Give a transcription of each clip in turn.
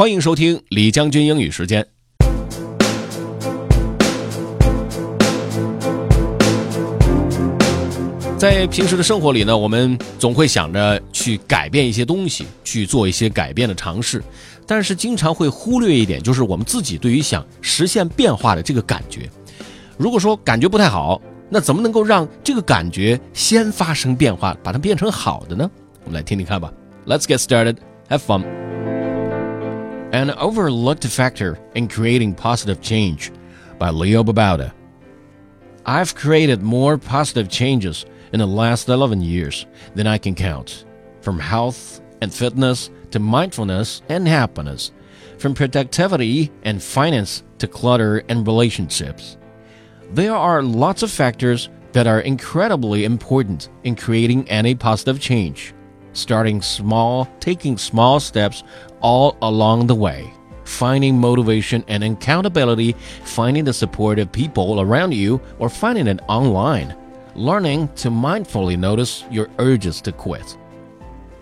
欢迎收听李将军英语时间。在平时的生活里呢，我们总会想着去改变一些东西，去做一些改变的尝试，但是经常会忽略一点，就是我们自己对于想实现变化的这个感觉。如果说感觉不太好，那怎么能够让这个感觉先发生变化，把它变成好的呢？我们来听听看吧。Let's get started. Have fun. An overlooked factor in creating positive change by Leo Babauta. I've created more positive changes in the last 11 years than I can count, from health and fitness to mindfulness and happiness, from productivity and finance to clutter and relationships. There are lots of factors that are incredibly important in creating any positive change. Starting small, taking small steps all along the way, finding motivation and accountability, finding the support of people around you, or finding it online, learning to mindfully notice your urges to quit.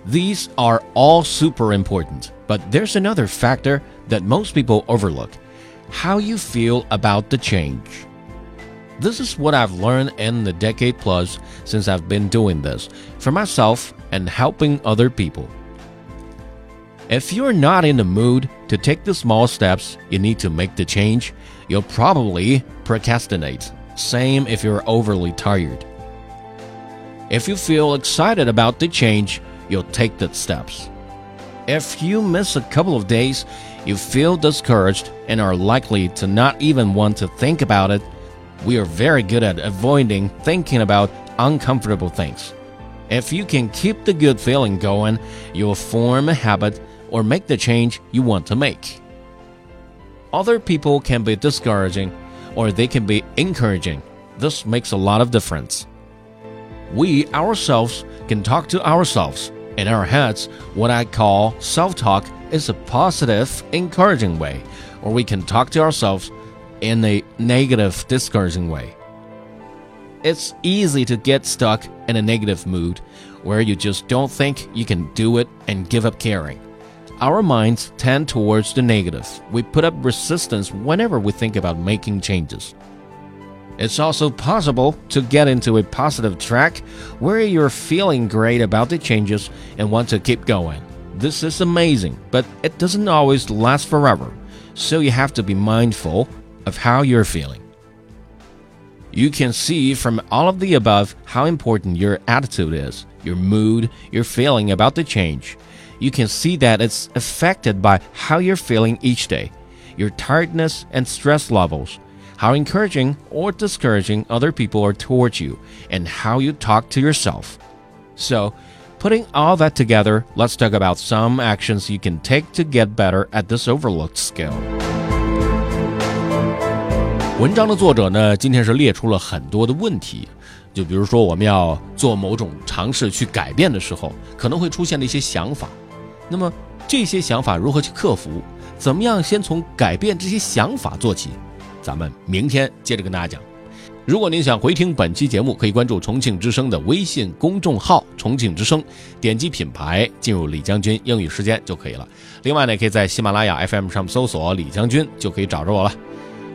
These are all super important, but there's another factor that most people overlook how you feel about the change. This is what I've learned in the decade plus since I've been doing this for myself and helping other people. If you're not in the mood to take the small steps you need to make the change, you'll probably procrastinate. Same if you're overly tired. If you feel excited about the change, you'll take the steps. If you miss a couple of days, you feel discouraged and are likely to not even want to think about it. We are very good at avoiding thinking about uncomfortable things. If you can keep the good feeling going, you'll form a habit or make the change you want to make. Other people can be discouraging or they can be encouraging. This makes a lot of difference. We ourselves can talk to ourselves. In our heads, what I call self talk is a positive, encouraging way, or we can talk to ourselves in a negative, discouraging way. It's easy to get stuck in a negative mood where you just don't think you can do it and give up caring. Our minds tend towards the negative. We put up resistance whenever we think about making changes. It's also possible to get into a positive track where you're feeling great about the changes and want to keep going. This is amazing, but it doesn't always last forever, so you have to be mindful of how you're feeling. You can see from all of the above how important your attitude is, your mood, your feeling about the change. You can see that it's affected by how you're feeling each day, your tiredness and stress levels, how encouraging or discouraging other people are towards you, and how you talk to yourself. So, putting all that together, let's talk about some actions you can take to get better at this overlooked skill. 文章的作者呢，今天是列出了很多的问题，就比如说我们要做某种尝试去改变的时候，可能会出现的一些想法。那么这些想法如何去克服？怎么样先从改变这些想法做起？咱们明天接着跟大家讲。如果您想回听本期节目，可以关注重庆之声的微信公众号“重庆之声”，点击品牌进入李将军英语时间就可以了。另外呢，可以在喜马拉雅 FM 上搜索“李将军”，就可以找着我了。